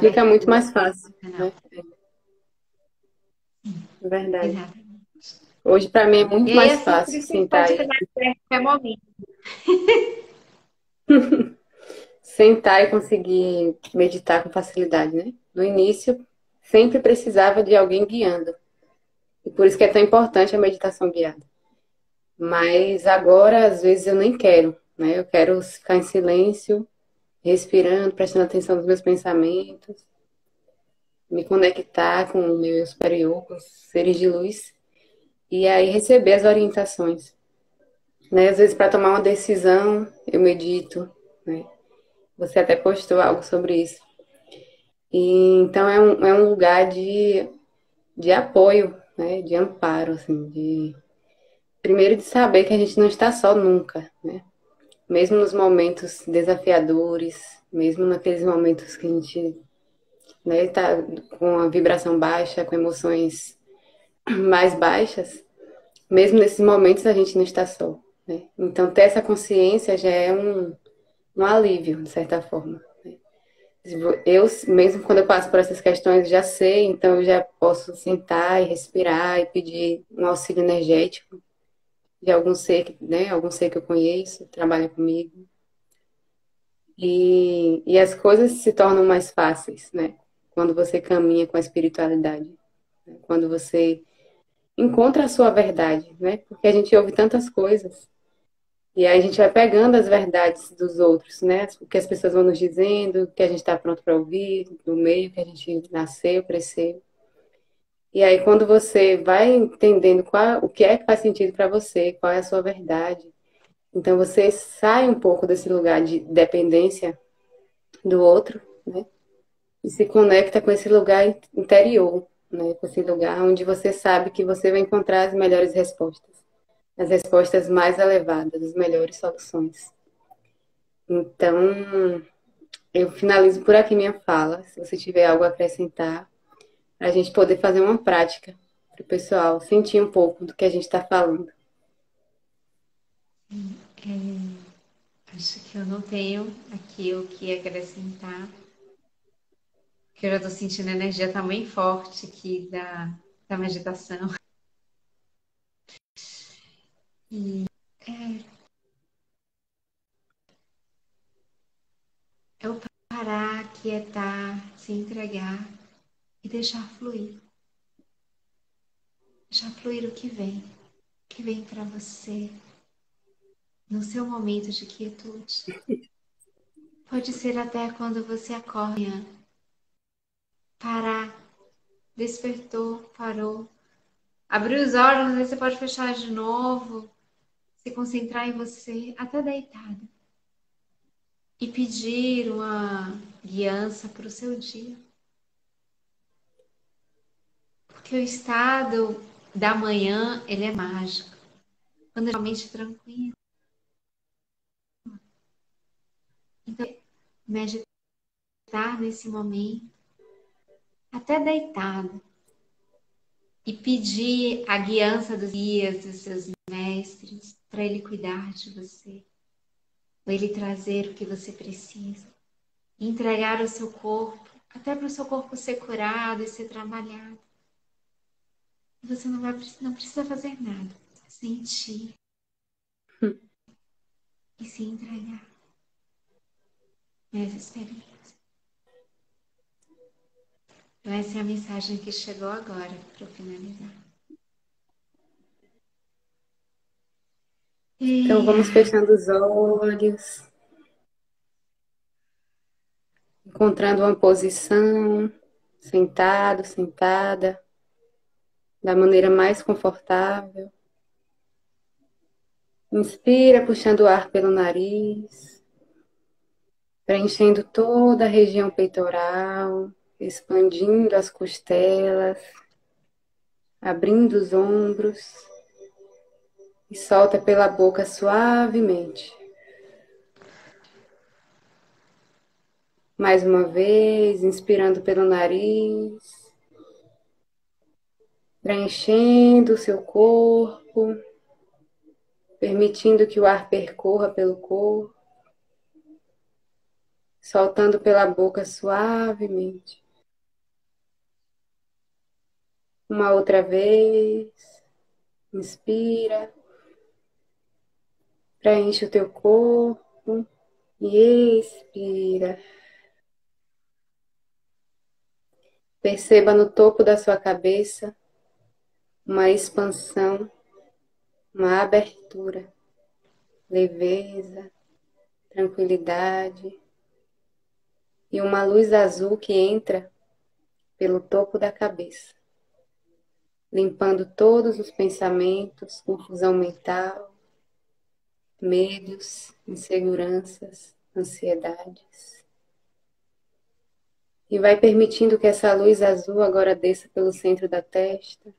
Fica muito mais fácil. Né? É verdade. Exatamente. Hoje, para mim, é muito e mais é fácil sentar aí. momento. sentar e conseguir meditar com facilidade, né? No início, sempre precisava de alguém guiando. E por isso que é tão importante a meditação guiada. Mas agora, às vezes, eu nem quero. Né? Eu quero ficar em silêncio, respirando, prestando atenção nos meus pensamentos, me conectar com o meu superior, com os seres de luz, e aí receber as orientações. Né? Às vezes, para tomar uma decisão, eu medito. Né? Você até postou algo sobre isso. E, então, é um, é um lugar de, de apoio né, de amparo, assim, de primeiro de saber que a gente não está só nunca, né? Mesmo nos momentos desafiadores, mesmo naqueles momentos que a gente né, tá com a vibração baixa, com emoções mais baixas, mesmo nesses momentos a gente não está só. Né? Então ter essa consciência já é um, um alívio, de certa forma. Eu, mesmo quando eu passo por essas questões, já sei, então eu já posso sentar e respirar e pedir um auxílio energético de algum ser, né, algum ser que eu conheço, trabalha comigo. E, e as coisas se tornam mais fáceis, né? Quando você caminha com a espiritualidade. Né? Quando você encontra a sua verdade, né? Porque a gente ouve tantas coisas e aí a gente vai pegando as verdades dos outros, né? O que as pessoas vão nos dizendo, o que a gente está pronto para ouvir, do meio que a gente nasceu, cresceu. E aí quando você vai entendendo qual, o que é que faz sentido para você, qual é a sua verdade, então você sai um pouco desse lugar de dependência do outro, né? E se conecta com esse lugar interior, né? Com esse lugar onde você sabe que você vai encontrar as melhores respostas as respostas mais elevadas, as melhores soluções. Então, eu finalizo por aqui minha fala. Se você tiver algo a acrescentar, a gente poder fazer uma prática para o pessoal sentir um pouco do que a gente está falando. É, acho que eu não tenho aqui o que acrescentar. Porque eu já estou sentindo a energia tá bem forte aqui da, da meditação. E é, é o parar, quietar, se entregar e deixar fluir. Deixar fluir o que vem, o que vem para você no seu momento de quietude. Pode ser até quando você acorda, parar, despertou, parou, abriu os olhos, você pode fechar de novo, se concentrar em você até deitada e pedir uma guiança para o seu dia. Porque o estado da manhã, ele é mágico. Quando é realmente tranquilo. Então, meditar nesse momento, até deitado, e pedir a guiança dos guias, dos seus mestres, para Ele cuidar de você, para Ele trazer o que você precisa, entregar o seu corpo, até para o seu corpo ser curado e ser trabalhado. Você não, vai, não precisa fazer nada, sentir hum. e se entregar nessa experiência. Então, essa é a mensagem que chegou agora para finalizar. Então vamos fechando os olhos, encontrando uma posição, sentado, sentada, da maneira mais confortável. Inspira, puxando o ar pelo nariz, preenchendo toda a região peitoral, expandindo as costelas, abrindo os ombros e solta pela boca suavemente. Mais uma vez, inspirando pelo nariz, preenchendo o seu corpo, permitindo que o ar percorra pelo corpo, soltando pela boca suavemente. Uma outra vez, inspira. Preenche o teu corpo e expira. Perceba no topo da sua cabeça uma expansão, uma abertura, leveza, tranquilidade e uma luz azul que entra pelo topo da cabeça, limpando todos os pensamentos, confusão mental, medos, inseguranças, ansiedades. E vai permitindo que essa luz azul agora desça pelo centro da testa,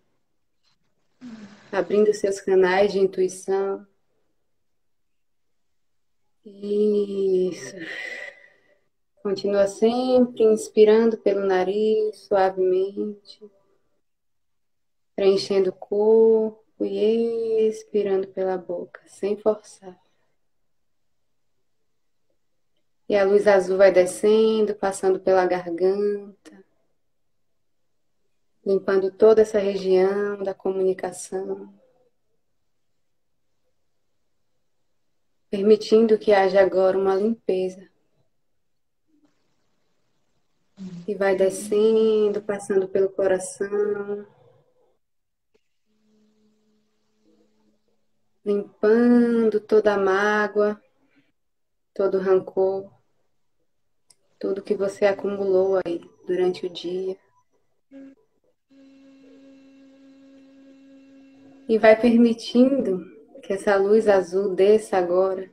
abrindo seus canais de intuição. Isso. Continua sempre inspirando pelo nariz, suavemente, preenchendo o corpo e expirando pela boca, sem forçar. E a luz azul vai descendo, passando pela garganta, limpando toda essa região da comunicação. Permitindo que haja agora uma limpeza e vai descendo, passando pelo coração, limpando toda a mágoa, todo o rancor, tudo que você acumulou aí durante o dia. E vai permitindo que essa luz azul desça agora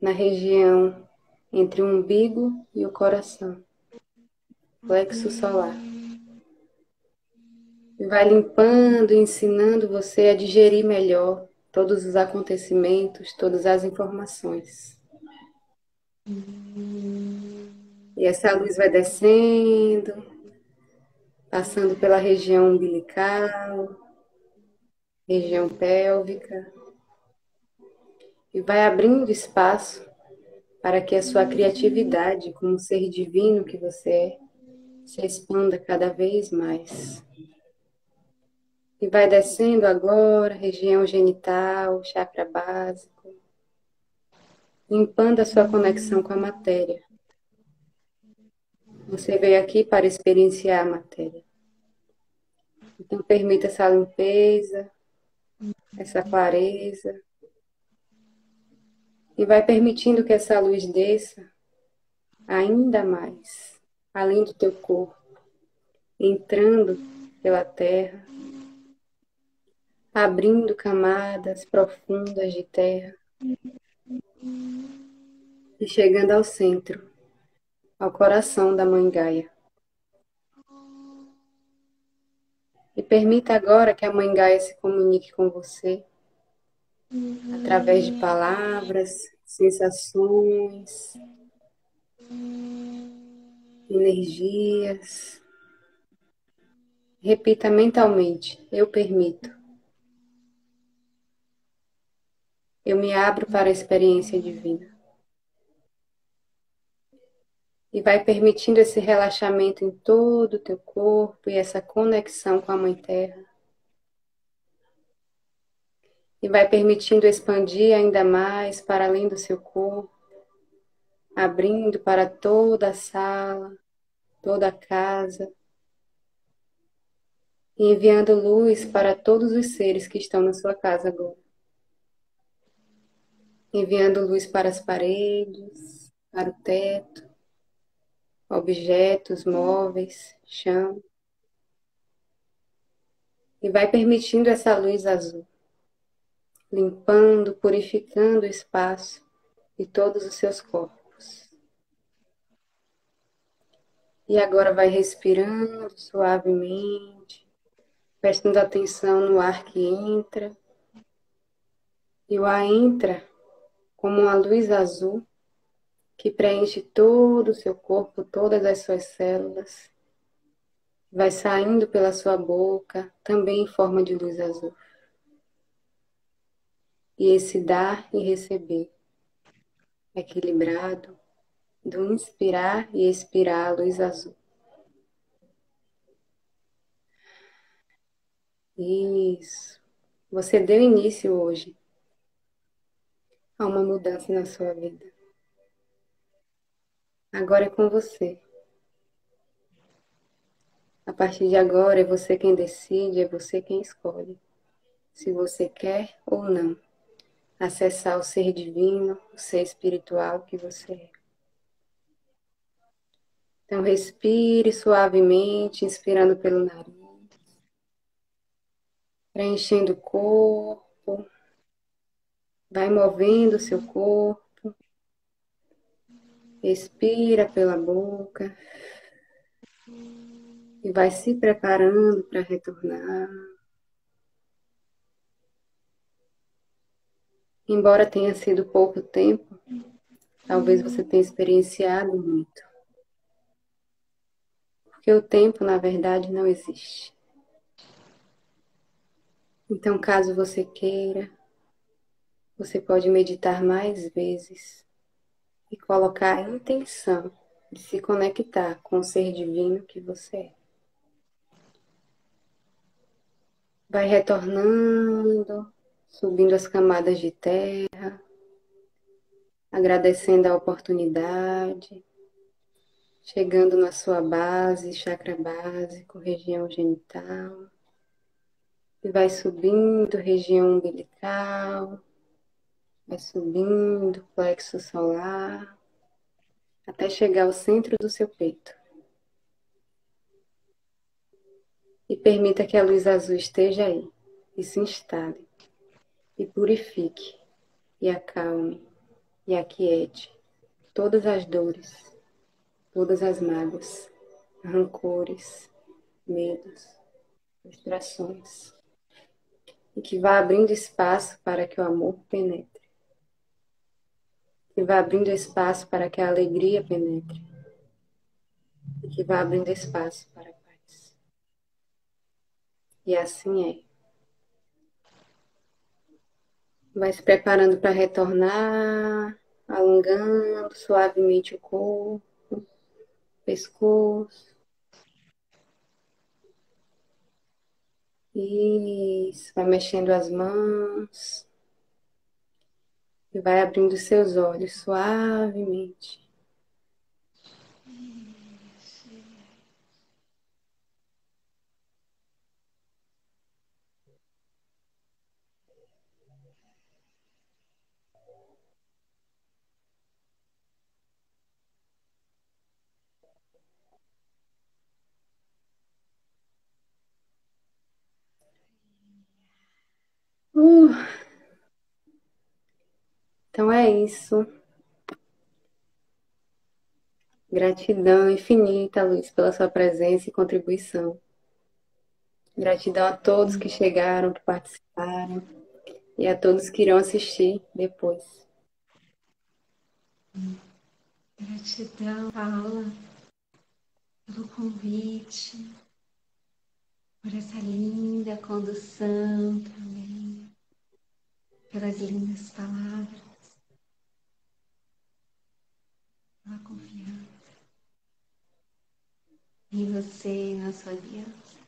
na região entre o umbigo e o coração plexo solar. E vai limpando ensinando você a digerir melhor todos os acontecimentos, todas as informações. E essa luz vai descendo, passando pela região umbilical, região pélvica, e vai abrindo espaço para que a sua criatividade, como ser divino que você é, se expanda cada vez mais. E vai descendo agora, região genital, chakra básico, limpando a sua conexão com a matéria. Você veio aqui para experienciar a matéria. Então, permita essa limpeza, essa clareza. E vai permitindo que essa luz desça ainda mais além do teu corpo, entrando pela terra, abrindo camadas profundas de terra e chegando ao centro, ao coração da Mãe Gaia. E permita agora que a Mãe Gaia se comunique com você através de palavras, sensações, energias. Repita mentalmente: Eu permito. Eu me abro para a experiência divina. E vai permitindo esse relaxamento em todo o teu corpo e essa conexão com a Mãe Terra. E vai permitindo expandir ainda mais para além do seu corpo abrindo para toda a sala, toda a casa, e enviando luz para todos os seres que estão na sua casa agora. Enviando luz para as paredes, para o teto, objetos, móveis, chão. E vai permitindo essa luz azul, limpando, purificando o espaço e todos os seus corpos. E agora vai respirando suavemente, prestando atenção no ar que entra. E o ar entra como uma luz azul que preenche todo o seu corpo, todas as suas células. Vai saindo pela sua boca, também em forma de luz azul. E esse dar e receber, equilibrado, do inspirar e expirar a luz azul. Isso. Você deu início hoje a uma mudança na sua vida. Agora é com você. A partir de agora é você quem decide, é você quem escolhe. Se você quer ou não acessar o ser divino, o ser espiritual que você é. Então, respire suavemente, inspirando pelo nariz, preenchendo o corpo, vai movendo o seu corpo, Expira pela boca. E vai se preparando para retornar. Embora tenha sido pouco tempo, talvez você tenha experienciado muito. Porque o tempo, na verdade, não existe. Então, caso você queira, você pode meditar mais vezes e colocar a intenção de se conectar com o ser divino que você é. Vai retornando, subindo as camadas de terra, agradecendo a oportunidade, chegando na sua base, chakra básico, região genital, e vai subindo, região umbilical, vai subindo, plexo solar, até chegar ao centro do seu peito. E permita que a luz azul esteja aí e se instale e purifique, e acalme, e aquiete todas as dores, todas as mágoas, rancores, medos, frustrações, e que vá abrindo espaço para que o amor penetre, que vá abrindo espaço para que a alegria penetre, e que vá abrindo espaço para a paz. E assim é. Vai se preparando para retornar, alongando suavemente o corpo, pescoço. Isso, vai mexendo as mãos e vai abrindo seus olhos suavemente. Uh. Então é isso. Gratidão infinita, Luiz, pela sua presença e contribuição. Gratidão a todos que chegaram, que participaram e a todos que irão assistir depois. Gratidão, Paula, pelo convite, por essa linda condução também, pelas lindas palavras, pela confiança em você e na sua aliança,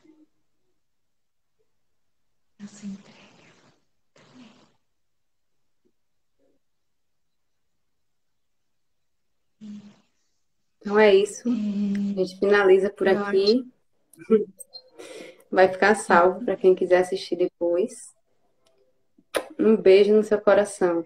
na sua entrega. também. Então é isso. A gente finaliza por aqui. Vai ficar salvo para quem quiser assistir depois. Um beijo no seu coração.